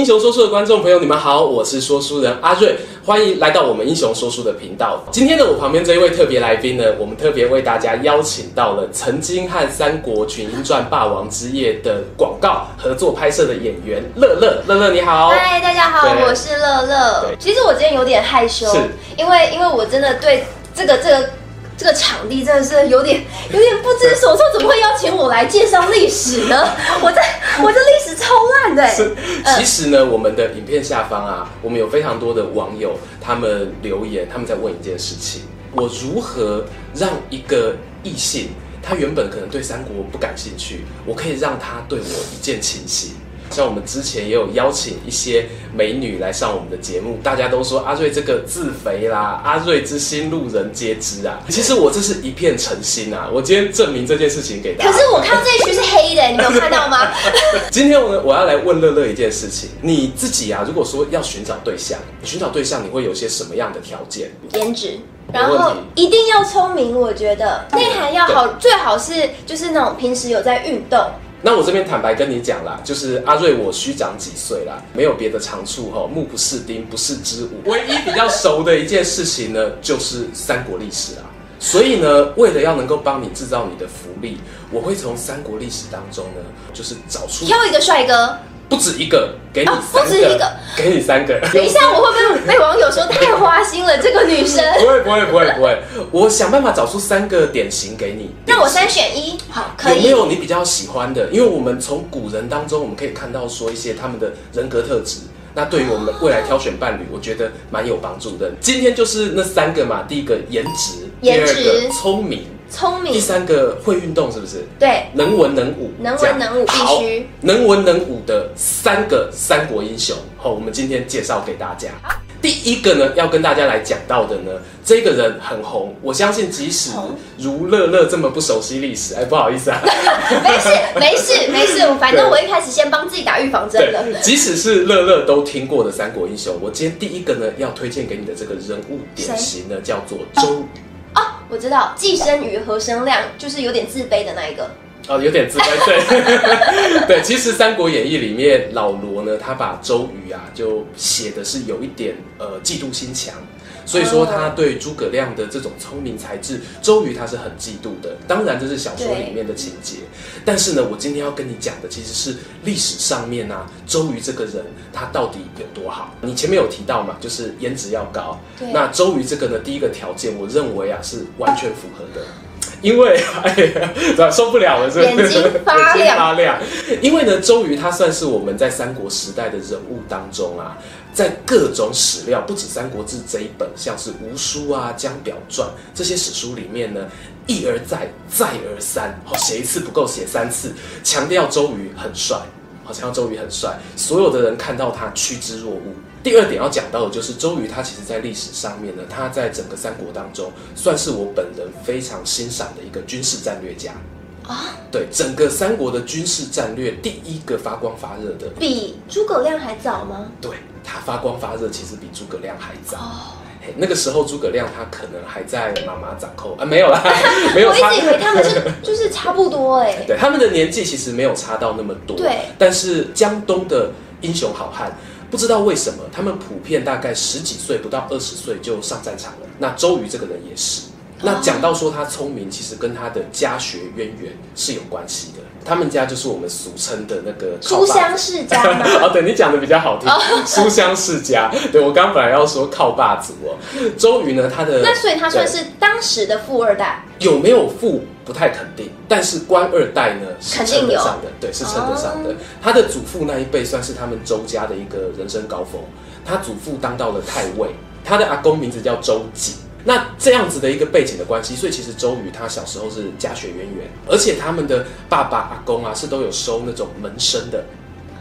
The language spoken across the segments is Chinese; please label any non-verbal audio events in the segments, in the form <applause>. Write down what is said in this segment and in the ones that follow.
英雄说书的观众朋友，你们好，我是说书人阿瑞，欢迎来到我们英雄说书的频道。今天呢，我旁边这一位特别来宾呢，我们特别为大家邀请到了曾经和《三国群英传》《霸王之夜》的广告合作拍摄的演员乐乐。乐乐你好，嗨，大家好，我是乐乐。其实我今天有点害羞，是因为因为我真的对这个这个。这个场地真的是有点有点不知所措，怎么会邀请我来介绍历史呢？<laughs> 我在我这历史超烂的。是，其实呢，我们的影片下方啊，我们有非常多的网友，他们留言，他们在问一件事情：我如何让一个异性，他原本可能对三国不感兴趣，我可以让他对我一见倾心？像我们之前也有邀请一些美女来上我们的节目，大家都说阿瑞这个自肥啦，阿瑞之心路人皆知啊。其实我这是一片诚心啊，我今天证明这件事情给大家。可是我看到这一区是黑的，你没有看到吗？<laughs> 今天我我要来问乐乐一件事情，你自己啊，如果说要寻找对象，你寻找对象你会有些什么样的条件？颜值，然后一定要聪明，我觉得内涵要好，最好是就是那种平时有在运动。那我这边坦白跟你讲啦，就是阿瑞我虚长几岁啦，没有别的长处哈，目不识丁，不识之武。唯一比较熟的一件事情呢，就是三国历史啦。所以呢，为了要能够帮你制造你的福利，我会从三国历史当中呢，就是找出挑一个帅哥。不止一个，给你三个，哦、不止一个，给你三个。等一下，我会不会被网友说太花心了？这个女生不会，<laughs> 不会，不会，不会。我想办法找出三个典型给你。那我三选一，好，可以。有没有你比较喜欢的？因为我们从古人当中，我们可以看到说一些他们的人格特质。那对于我们未来挑选伴侣，我觉得蛮有帮助的。今天就是那三个嘛，第一个颜值，颜值，第二个聪明。聪明，第三个会运动是不是？对，能文能武，能文能武必须。能文能武的三个三国英雄，好，我们今天介绍给大家。第一个呢，要跟大家来讲到的呢，这个人很红，我相信即使如乐乐这么不熟悉历史，哎，不好意思啊，<laughs> 没事没事没事，反正我一开始先帮自己打预防针了。即使是乐乐都听过的三国英雄，我今天第一个呢要推荐给你的这个人物典型呢，叫做周瑜。哦，我知道，既生瑜，何生亮，就是有点自卑的那一个。哦，有点自卑，对，<laughs> 对。其实《三国演义》里面老罗呢，他把周瑜啊，就写的是有一点呃嫉妒心强。所以说，他对诸葛亮的这种聪明才智，周瑜他是很嫉妒的。当然，这是小说里面的情节。但是呢，我今天要跟你讲的其实是历史上面啊，周瑜这个人他到底有多好？你前面有提到嘛，就是颜值要高。对。那周瑜这个呢，第一个条件，我认为啊是完全符合的。因为哎呀，受不了了，是不是？眼睛发亮。<laughs> 眼睛发亮。因为呢，周瑜他算是我们在三国时代的人物当中啊。在各种史料，不止《三国志》这一本，像是吴书啊、江表传这些史书里面呢，一而再、再而三，好写一次不够，写三次，强调周瑜很帅，好强调周瑜很帅，所有的人看到他趋之若鹜。第二点要讲到的就是周瑜，他其实在历史上面呢，他在整个三国当中，算是我本人非常欣赏的一个军事战略家。啊，对，整个三国的军事战略，第一个发光发热的，比诸葛亮还早吗？对，他发光发热，其实比诸葛亮还早。哦，那个时候诸葛亮他可能还在妈妈掌控啊，没有啦，<laughs> 没有。我一直以为他们是就是差不多哎、欸，<laughs> 对，他们的年纪其实没有差到那么多。对，但是江东的英雄好汉，不知道为什么他们普遍大概十几岁，不到二十岁就上战场了。那周瑜这个人也是。那讲到说他聪明，其实跟他的家学渊源是有关系的。他们家就是我们俗称的那个书香世家吗？<laughs> 哦，对，你讲的比较好听，书香世家。对，我刚刚本来要说靠霸族哦。周瑜呢，他的那所以他算是当时的富二代，有没有富不太肯定，但是官二代呢是称得上的，对，是称得上的。他的祖父那一辈算是他们周家的一个人生高峰，他祖父当到了太尉，他的阿公名字叫周瑾。那这样子的一个背景的关系，所以其实周瑜他小时候是家学渊源，而且他们的爸爸阿公啊是都有收那种门生的，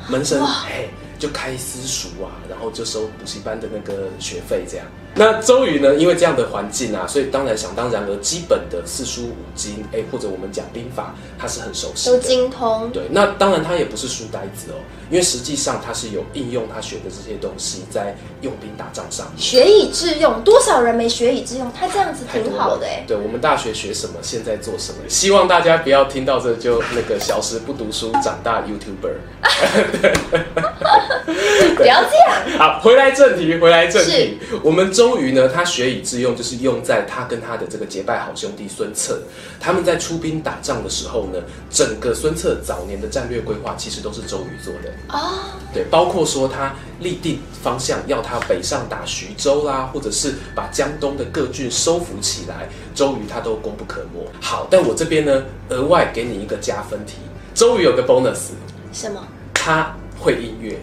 门生嘿就开私塾啊，然后就收补习班的那个学费这样。那周瑜呢？因为这样的环境啊，所以当然想当然而基本的四书五经，哎，或者我们讲兵法，他是很熟悉的，都精通。对，那当然他也不是书呆子哦，因为实际上他是有应用他学的这些东西在用兵打仗上。学以致用，多少人没学以致用？他这样子挺好的哎。对，我们大学学什么，现在做什么？希望大家不要听到这就那个小时不读书，长大 YouTuber。<laughs> 不要这样。<laughs> 好，回来正题，回来正题。我们周瑜呢，他学以致用，就是用在他跟他的这个结拜好兄弟孙策，他们在出兵打仗的时候呢，整个孙策早年的战略规划其实都是周瑜做的啊。Oh. 对，包括说他立定方向，要他北上打徐州啦，或者是把江东的各郡收服起来，周瑜他都功不可没。好，但我这边呢，额外给你一个加分题，周瑜有个 bonus，什么？他会音乐。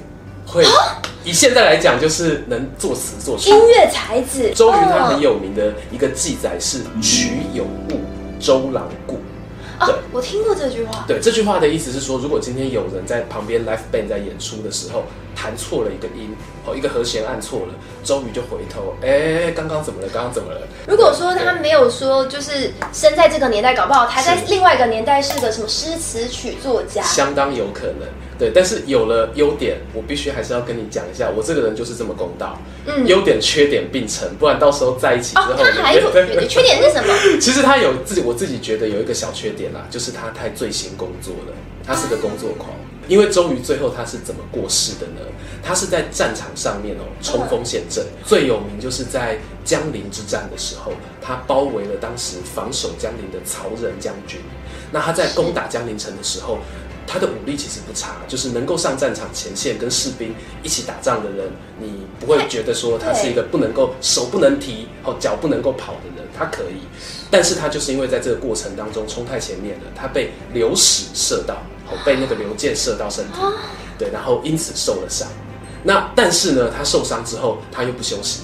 会以现在来讲，就是能作词作曲，音乐才子。周瑜他很有名的一个记载是“曲有误，周郎顾”。对，我听过这句话。对，这句话的意思是说，如果今天有人在旁边 live band 在演出的时候弹错了一个音，哦，一个和弦按错了，周瑜就回头，哎，刚刚怎么了？刚刚怎么了？如果说他没有说，就是生在这个年代，搞不好他在另外一个年代是个什么诗词曲作家，相当有可能。对，但是有了优点，我必须还是要跟你讲一下，我这个人就是这么公道。嗯，优点缺点并存，不然到时候在一起之后，哦、他还有缺点是什么？<laughs> 其实他有自己，我自己觉得有一个小缺点啦，就是他太醉心工作了，他是个工作狂。因为周瑜最后他是怎么过世的呢？他是在战场上面哦，冲锋陷阵，最有名就是在江陵之战的时候，他包围了当时防守江陵的曹仁将军。那他在攻打江陵城的时候。他的武力其实不差，就是能够上战场前线跟士兵一起打仗的人，你不会觉得说他是一个不能够手不能提哦脚不能够跑的人，他可以，但是他就是因为在这个过程当中冲太前面了，他被流矢射到，哦被那个流箭射到身体，对，然后因此受了伤。那但是呢，他受伤之后他又不休息，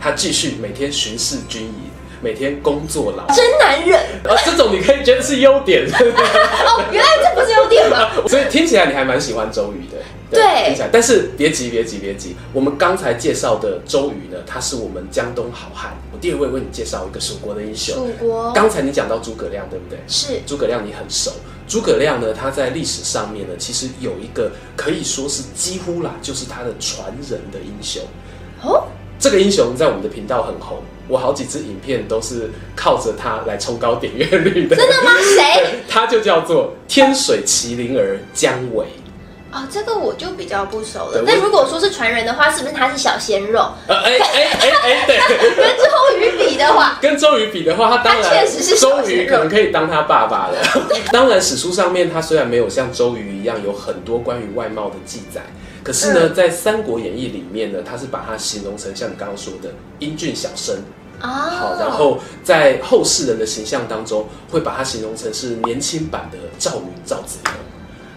他继续每天巡视军营。每天工作劳，真男人啊！这种你可以觉得是优点哦，原来这不是优点吗？<laughs> 所以听起来你还蛮喜欢周瑜的，对，对听起来。但是别急，别急，别急。我们刚才介绍的周瑜呢，他是我们江东好汉。我第二位为你介绍一个蜀国的英雄。蜀国。刚才你讲到诸葛亮，对不对？是。诸葛亮你很熟。诸葛亮呢，他在历史上面呢，其实有一个可以说是几乎啦，就是他的传人的英雄。哦。这个英雄在我们的频道很红。我好几支影片都是靠着他来冲高点阅率的。真的吗？谁？<laughs> 他就叫做天水麒麟儿姜维。哦，这个我就比较不熟了。那如果说是传人的话，是不是他是小鲜肉？呃，哎哎哎哎，对。<laughs> 跟周瑜比的话，跟周瑜比的话，他当然确实是周瑜可能可以当他爸爸了。<laughs> 当然，史书上面他虽然没有像周瑜一样有很多关于外貌的记载。可是呢，在《三国演义》里面呢，他是把他形容成像你刚刚说的英俊小生啊，好，然后在后世人的形象当中，会把他形容成是年轻版的赵云、赵子龙，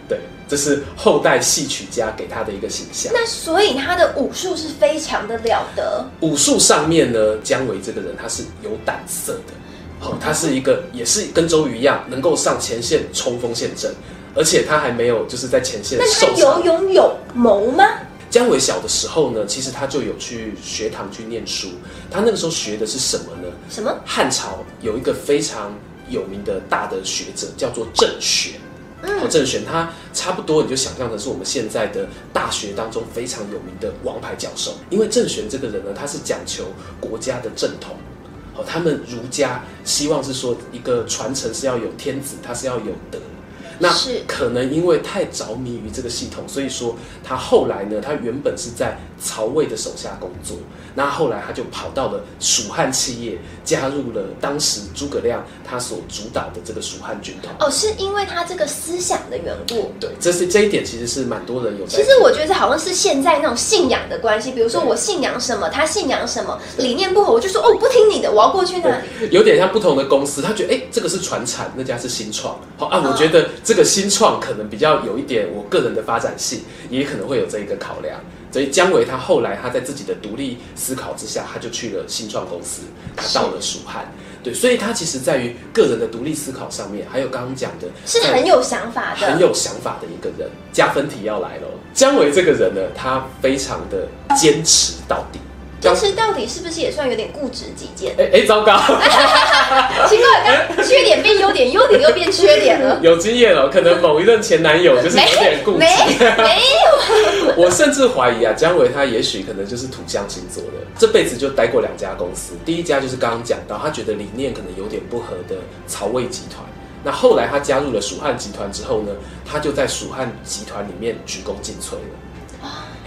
对，这是后代戏曲家给他的一个形象。那所以他的武术是非常的了得。武术上面呢，姜维这个人他是有胆色的，好，他是一个也是跟周瑜一样，能够上前线冲锋陷阵。而且他还没有就是在前线受伤。那他有勇有谋吗？姜维小的时候呢，其实他就有去学堂去念书。他那个时候学的是什么呢？什么？汉朝有一个非常有名的大的学者叫做郑玄。嗯，郑玄他差不多你就想象成是我们现在的大学当中非常有名的王牌教授。因为郑玄这个人呢，他是讲求国家的正统。哦，他们儒家希望是说一个传承是要有天子，他是要有德。那可能因为太着迷于这个系统，所以说他后来呢，他原本是在曹魏的手下工作，那后来他就跑到了蜀汉企业，加入了当时诸葛亮他所主导的这个蜀汉军团。哦，是因为他这个思想的缘故。对，这是这一点其实是蛮多人有。其实我觉得好像是现在那种信仰的关系，比如说我信仰什么，他信仰什么，理念不合，我就说哦，不听你的，我要过去那里。有点像不同的公司，他觉得哎，这个是传产，那家是新创。好啊，我觉得。这个新创可能比较有一点我个人的发展性，也可能会有这一个考量。所以姜维他后来他在自己的独立思考之下，他就去了新创公司，他到了蜀汉。对，所以他其实在于个人的独立思考上面，还有刚刚讲的，是很有想法的，很有想法的一个人。加分题要来了，姜维这个人呢，他非常的坚持到底。坚持到底是不是也算有点固执己见？哎哎，糟糕！<laughs> 奇怪，刚缺点变优点，优点又变缺点了。<laughs> 有经验了，可能某一任前男友就是有点固执。没没有。<laughs> 我甚至怀疑啊，姜维他也许可能就是土象星座的，这辈子就待过两家公司。第一家就是刚刚讲到，他觉得理念可能有点不合的曹魏集团。那后来他加入了蜀汉集团之后呢，他就在蜀汉集团里面鞠躬尽瘁了。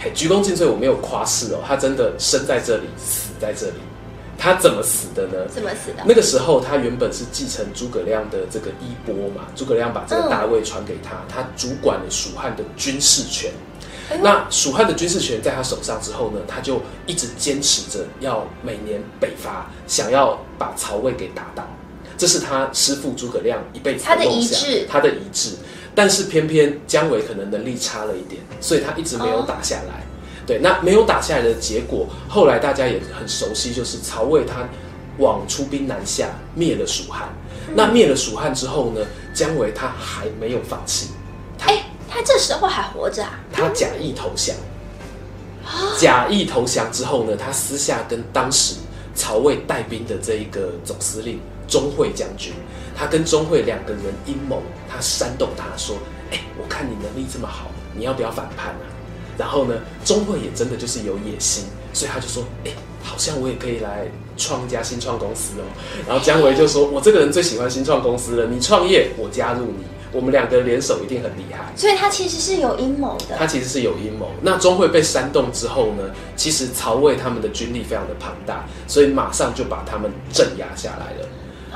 嘿，鞠躬尽瘁，我没有夸饰哦，他真的生在这里，死在这里。他怎么死的呢？怎么死的？那个时候他原本是继承诸葛亮的这个衣钵嘛，诸葛亮把这个大位传给他，嗯、他主管了蜀汉的军事权。哎、那蜀汉的军事权在他手上之后呢，他就一直坚持着要每年北伐，想要把曹魏给打倒。这是他师傅诸葛亮一辈子的梦想，他的遗志，他的遗志。但是偏偏姜维可能能力差了一点，所以他一直没有打下来。哦、对，那没有打下来的结果，后来大家也很熟悉，就是曹魏他往出兵南下，灭了蜀汉。嗯、那灭了蜀汉之后呢，姜维他还没有放弃。他，他这时候还活着啊？他假意投降。哦、假意投降之后呢，他私下跟当时曹魏带兵的这一个总司令。钟会将军，他跟钟会两个人阴谋，他煽动他说：“哎、欸，我看你能力这么好，你要不要反叛啊？”然后呢，钟会也真的就是有野心，所以他就说：“哎、欸，好像我也可以来创一家新创公司哦。”然后姜维就说：“我这个人最喜欢新创公司了，你创业，我加入你，我们两个联手一定很厉害。”所以他其实是有阴谋的。他其实是有阴谋。那钟会被煽动之后呢，其实曹魏他们的军力非常的庞大，所以马上就把他们镇压下来了。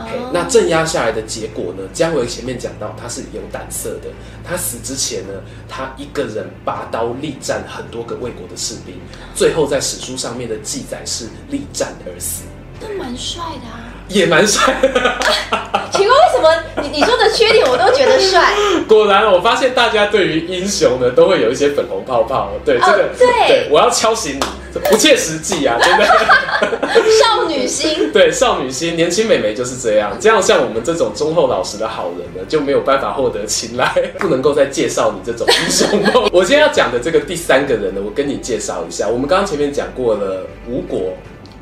Okay, 那镇压下来的结果呢？姜维前面讲到他是有胆色的，他死之前呢，他一个人拔刀力战很多个魏国的士兵，最后在史书上面的记载是力战而死。都蛮帅的啊，也蛮帅的。<laughs> 请问为什么你你说的缺点我都觉得帅？果然，我发现大家对于英雄呢都会有一些粉红泡泡。对、哦、这个，对，对，我要敲醒你。不切实际啊，<laughs> 真的。少女心，<laughs> 对，少女心，年轻美眉就是这样。这样像我们这种忠厚老实的好人呢，就没有办法获得青睐，不能够再介绍你这种英雄梦。我今天要讲的这个第三个人呢，我跟你介绍一下。我们刚刚前面讲过了吴国、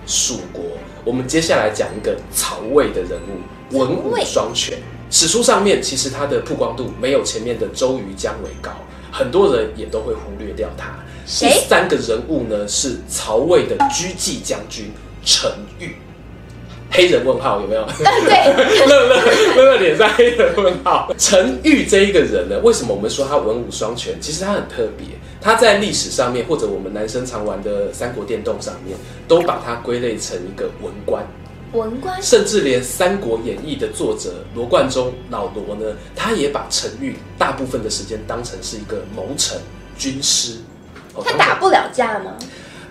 蜀国，我们接下来讲一个曹魏的人物，文武双全。史书上面其实他的曝光度没有前面的周瑜、姜维高，很多人也都会忽略掉他。第三个人物呢，是曹魏的狙击将军陈玉，黑人问号有没有？<laughs> 对，<laughs> 乐乐乐乐脸上黑人问号。陈玉这一个人呢，为什么我们说他文武双全？其实他很特别，他在历史上面或者我们男生常玩的三国电动上面，都把他归类成一个文官。文官，甚至连《三国演义》的作者罗贯中老罗呢，他也把陈玉大部分的时间当成是一个谋臣、军师。他打不了架吗？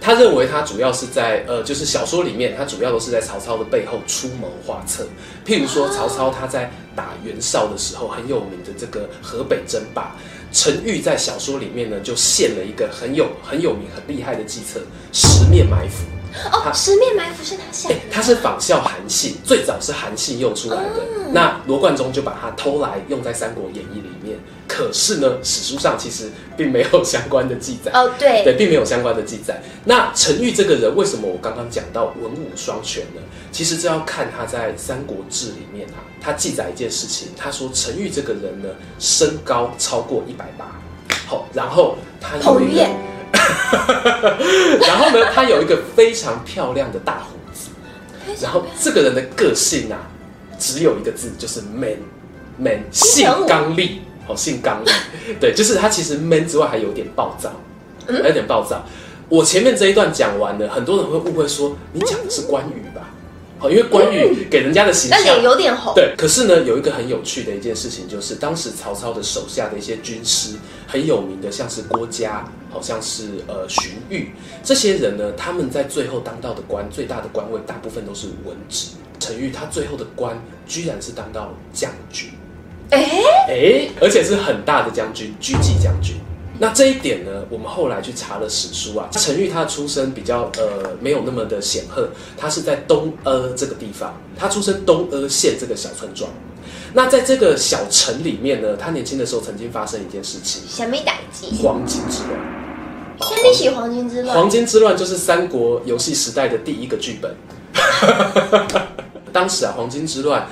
他认为他主要是在呃，就是小说里面，他主要都是在曹操的背后出谋划策。譬如说，曹操他在打袁绍的时候，很有名的这个河北争霸，陈玉在小说里面呢，就献了一个很有很有名、很厉害的计策——十面埋伏。哦，他十面埋伏是他献的，欸，他是仿效韩信，最早是韩信用出来的。嗯、那罗贯中就把它偷来用在《三国演义》里面。可是呢，史书上其实并没有相关的记载。哦，对，对，并没有相关的记载。那陈玉这个人，为什么我刚刚讲到文武双全呢？其实这要看他在《三国志》里面啊，他记载一件事情，他说陈玉这个人呢，身高超过一百八，好，然后他有一个。<laughs> 然后呢，他有一个非常漂亮的大胡子，然后这个人的个性啊，只有一个字，就是 man，man，性刚戾，好，性刚戾，<laughs> 对，就是他其实 man 之外还有点暴躁，还有点暴躁。我前面这一段讲完了，很多人会误会说你讲的是关羽吧？好，因为关羽给人家的形象，但脸有点红。对，可是呢，有一个很有趣的一件事情，就是当时曹操的手下的一些军师很有名的，像是郭嘉，好像是呃荀彧这些人呢，他们在最后当到的官，最大的官位，大部分都是文职。陈玉他最后的官，居然是当到将军，哎哎、欸，而且是很大的将军，狙击将军。那这一点呢，我们后来去查了史书啊，陈玉他的出身比较呃没有那么的显赫，他是在东阿这个地方，他出生东阿县这个小村庄。那在这个小城里面呢，他年轻的时候曾经发生一件事情，什么代志？黄金之乱。先别提黄金之乱，黄金之乱就是三国游戏时代的第一个剧本。<laughs> 当时啊，黄金之乱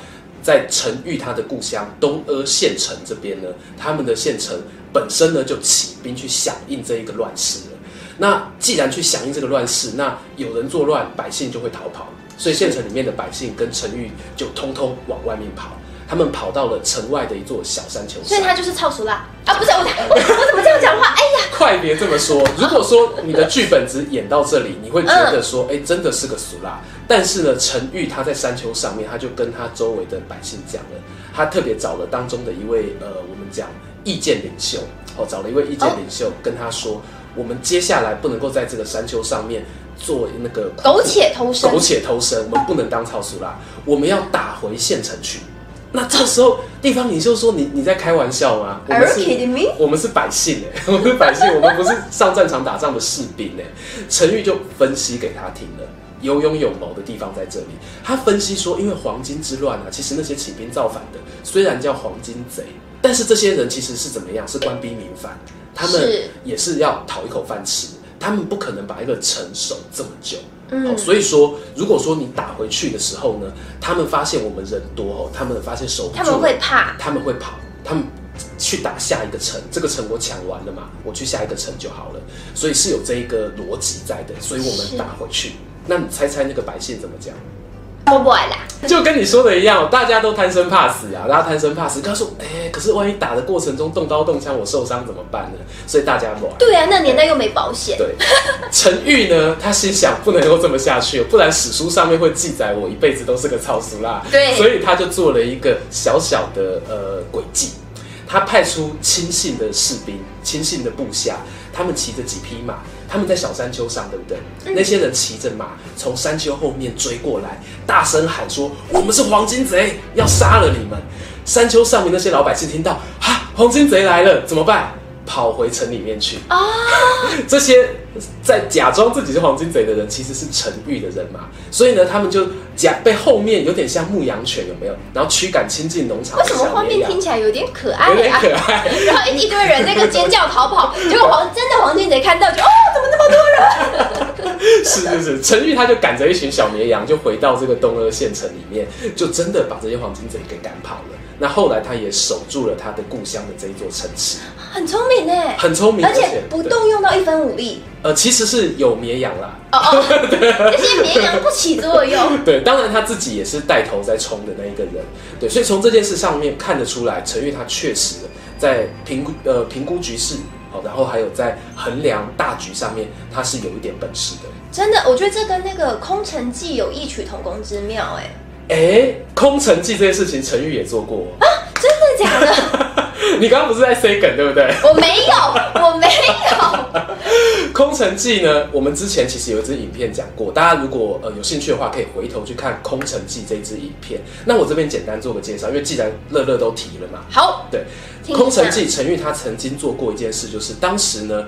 在陈玉他的故乡东阿县城这边呢，他们的县城本身呢就起兵去响应这一个乱世了。那既然去响应这个乱世，那有人作乱，百姓就会逃跑，所以县城里面的百姓跟陈玉就通通往外面跑。他们跑到了城外的一座小山丘上，所以他就是超熟啦啊！不是我，我，<laughs> 我怎么这样讲话？哎呀，快别这么说！如果说你的剧本只演到这里，你会觉得说，哎、嗯，真的是个俗啦。但是呢，陈玉他在山丘上面，他就跟他周围的百姓讲了，他特别找了当中的一位呃，我们讲意见领袖哦，找了一位意见领袖跟他说，哦、我们接下来不能够在这个山丘上面做那个苟且偷生，苟且偷生，我们不能当超俗啦，我们要打回县城去。那这个时候，地方领袖说你：“你你在开玩笑吗？我们是，我们是百姓哎，<laughs> 我们是百姓，我们不是上战场打仗的士兵哎。”陈玉就分析给他听了，有勇有谋的地方在这里。他分析说，因为黄巾之乱啊，其实那些起兵造反的虽然叫黄巾贼，但是这些人其实是怎么样？是官逼民反，他们也是要讨一口饭吃，他们不可能把一个城守这么久。嗯，所以说，如果说你打回去的时候呢，他们发现我们人多哦，他们发现守不住，他们会怕，他们会跑，他们去打下一个城，这个城我抢完了嘛，我去下一个城就好了，所以是有这一个逻辑在的，所以我们打回去。那你猜猜那个白线怎么讲？不不来啦，就跟你说的一样，大家都贪生怕死啊，大家贪生怕死，告诉哎、欸，可是万一打的过程中动刀动枪，我受伤怎么办呢？所以大家不来。对啊，那年代又没保险。对，陈玉呢，他心想不能够这么下去，不然史书上面会记载我一辈子都是个草俗啦。对，所以他就做了一个小小的呃诡计，他派出亲信的士兵、亲信的部下，他们骑着几匹马。他们在小山丘上，对不对？嗯、那些人骑着马从山丘后面追过来，大声喊说：“我们是黄金贼，要杀了你们！”山丘上面那些老百姓听到，哈，黄金贼来了，怎么办？跑回城里面去啊！<laughs> 这些在假装自己是黄金贼的人，其实是陈玉的人嘛。所以呢，他们就假被后面有点像牧羊犬，有没有？然后驱赶亲近农场。为什么画面听起来有点可爱？有点可爱。<laughs> 然后一堆人那个尖叫逃跑，结果黄真的黄金贼看到就哦，怎么那么多人？是 <laughs> 是是，陈玉他就赶着一群小绵羊，就回到这个东阿县城里面，就真的把这些黄金贼给赶跑了。那后来他也守住了他的故乡的这一座城池，很聪明哎，很聪明，而且不动用到一分武力。呃，其实是有绵羊啦，哦哦，<laughs> 这些绵羊不起作用。对，当然他自己也是带头在冲的那一个人。对，所以从这件事上面看得出来，陈玉他确实在评估呃评估局势，好，然后还有在衡量大局上面，他是有一点本事的。真的，我觉得这跟那个空城计有异曲同工之妙哎。哎，空城计这件事情，陈玉也做过啊？真的假的？<laughs> 你刚刚不是在 say 梗对不对？我没有，我没有。<laughs> 空城计呢？我们之前其实有一支影片讲过，大家如果呃有兴趣的话，可以回头去看空城计这支影片。那我这边简单做个介绍，因为既然乐乐都提了嘛。好，对，空城计，陈玉他曾经做过一件事，就是当时呢，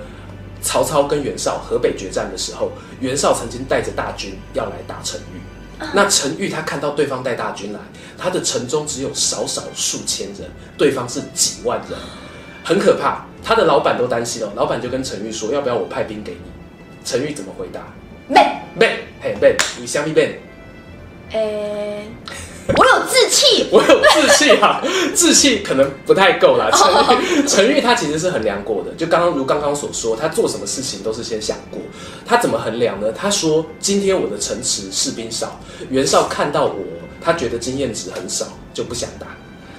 曹操跟袁绍河北决战的时候，袁绍曾经带着大军要来打陈玉。那陈玉他看到对方带大军来，他的城中只有少少数千人，对方是几万人，很可怕。他的老板都担心了，老板就跟陈玉说：“要不要我派兵给你？”陈玉怎么回答？Ben，Ben，嘿，Ben，你相信 Ben？欸我有志气，我有志气哈，志气可能不太够啦。陈 <laughs> 玉，陈玉他其实是衡量过的，就刚刚如刚刚所说，他做什么事情都是先想过。他怎么衡量呢？他说：“今天我的城池士兵少，袁绍看到我，他觉得经验值很少，就不想打。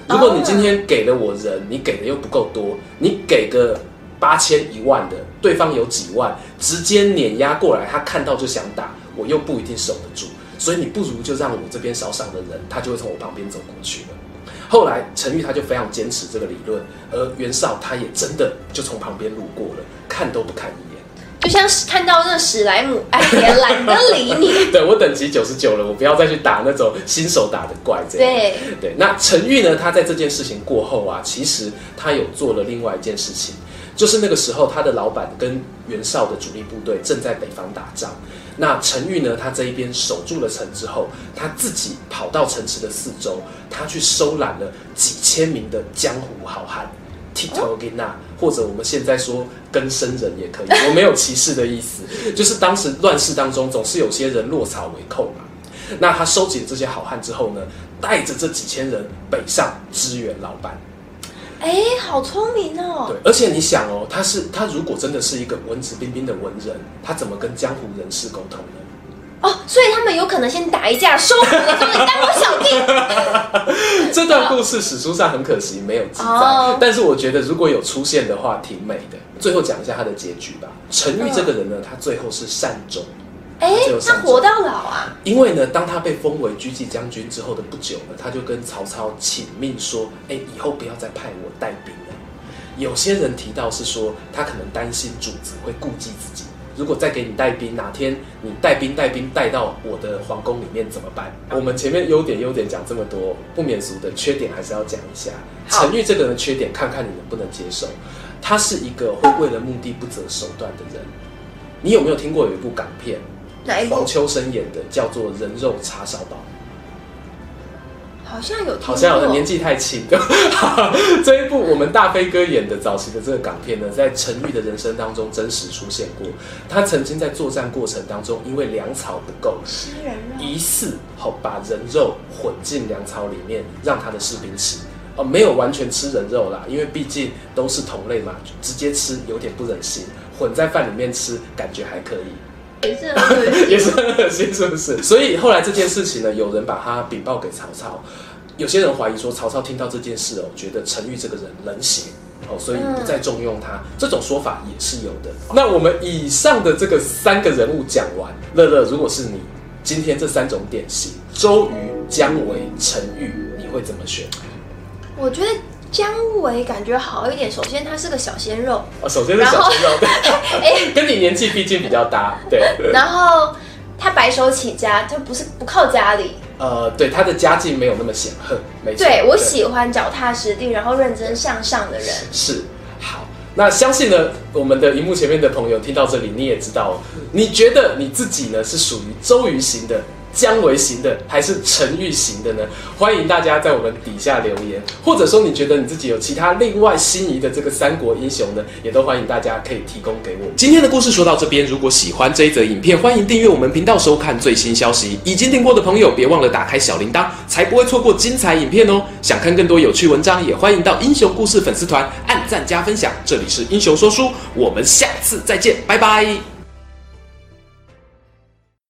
如果你今天给了我人，你给的又不够多，你给个八千一万的，对方有几万，直接碾压过来，他看到就想打，我又不一定守得住。”所以你不如就让我这边少少的人，他就会从我旁边走过去了。后来陈玉他就非常坚持这个理论，而袁绍他也真的就从旁边路过了，看都不看一眼，就像是看到那史莱姆，哎也懒得理你。<laughs> 对，我等级九十九了，我不要再去打那种新手打的怪。这样对对，那陈玉呢？他在这件事情过后啊，其实他有做了另外一件事情，就是那个时候他的老板跟袁绍的主力部队正在北方打仗。那陈玉呢？他这一边守住了城之后，他自己跑到城池的四周，他去收揽了几千名的江湖好汉，剃头给那，或者我们现在说更生人也可以，我没有歧视的意思，就是当时乱世当中总是有些人落草为寇嘛。那他收集了这些好汉之后呢，带着这几千人北上支援老班。哎，好聪明哦！对，而且你想哦，他是他如果真的是一个文质彬彬的文人，他怎么跟江湖人士沟通呢？哦，所以他们有可能先打一架，收服了，说你当我小弟。<laughs> 这段故事史书上很可惜没有记载，哦、但是我觉得如果有出现的话，挺美的。最后讲一下他的结局吧。陈玉这个人呢，他最后是善终。哎，他活到老啊！因为呢，当他被封为狙击将军之后的不久呢，他就跟曹操请命说：“哎，以后不要再派我带兵了。”有些人提到是说，他可能担心主子会顾忌自己，如果再给你带兵，哪天你带兵带兵带到我的皇宫里面怎么办？我们前面优点优点讲这么多，不免俗的缺点还是要讲一下。陈玉这个人的缺点，看看你能不能接受。他是一个会为了目的不择手段的人。你有没有听过有一部港片？黄秋生演的叫做《人肉叉烧包》，好像有，好像有的年纪太轻。<laughs> 这一部我们大飞哥演的早期的这个港片呢，在陈玉的人生当中真实出现过。他曾经在作战过程当中，因为粮草不够，疑似好把人肉混进粮草里面，让他的士兵吃。哦，没有完全吃人肉啦，因为毕竟都是同类嘛，直接吃有点不忍心，混在饭里面吃感觉还可以。也是很恶心，<laughs> 也是很恶心，是不是？所以后来这件事情呢，有人把他禀报给曹操，有些人怀疑说曹操听到这件事哦，觉得陈玉这个人冷血哦，所以不再重用他。这种说法也是有的。那我们以上的这个三个人物讲完，乐乐，如果是你，今天这三种典型，周瑜、姜维、陈玉，你会怎么选？我觉得。姜维感觉好一点，首先他是个小鲜肉，哦，首先是小鲜肉，<laughs> 哎，<laughs> 跟你年纪毕竟比较搭，对。<laughs> 然后他白手起家，就不是不靠家里，呃，对，他的家境没有那么显赫，没错。对，我喜欢脚踏实地，然后认真向上的人。是，好，那相信呢，我们的荧幕前面的朋友听到这里，你也知道，你觉得你自己呢是属于周瑜型的？姜维型的还是陈玉型的呢？欢迎大家在我们底下留言，或者说你觉得你自己有其他另外心仪的这个三国英雄呢，也都欢迎大家可以提供给我。今天的故事说到这边，如果喜欢这一则影片，欢迎订阅我们频道收看最新消息。已经订过的朋友，别忘了打开小铃铛，才不会错过精彩影片哦。想看更多有趣文章，也欢迎到英雄故事粉丝团按赞加分享。这里是英雄说书，我们下次再见，拜拜。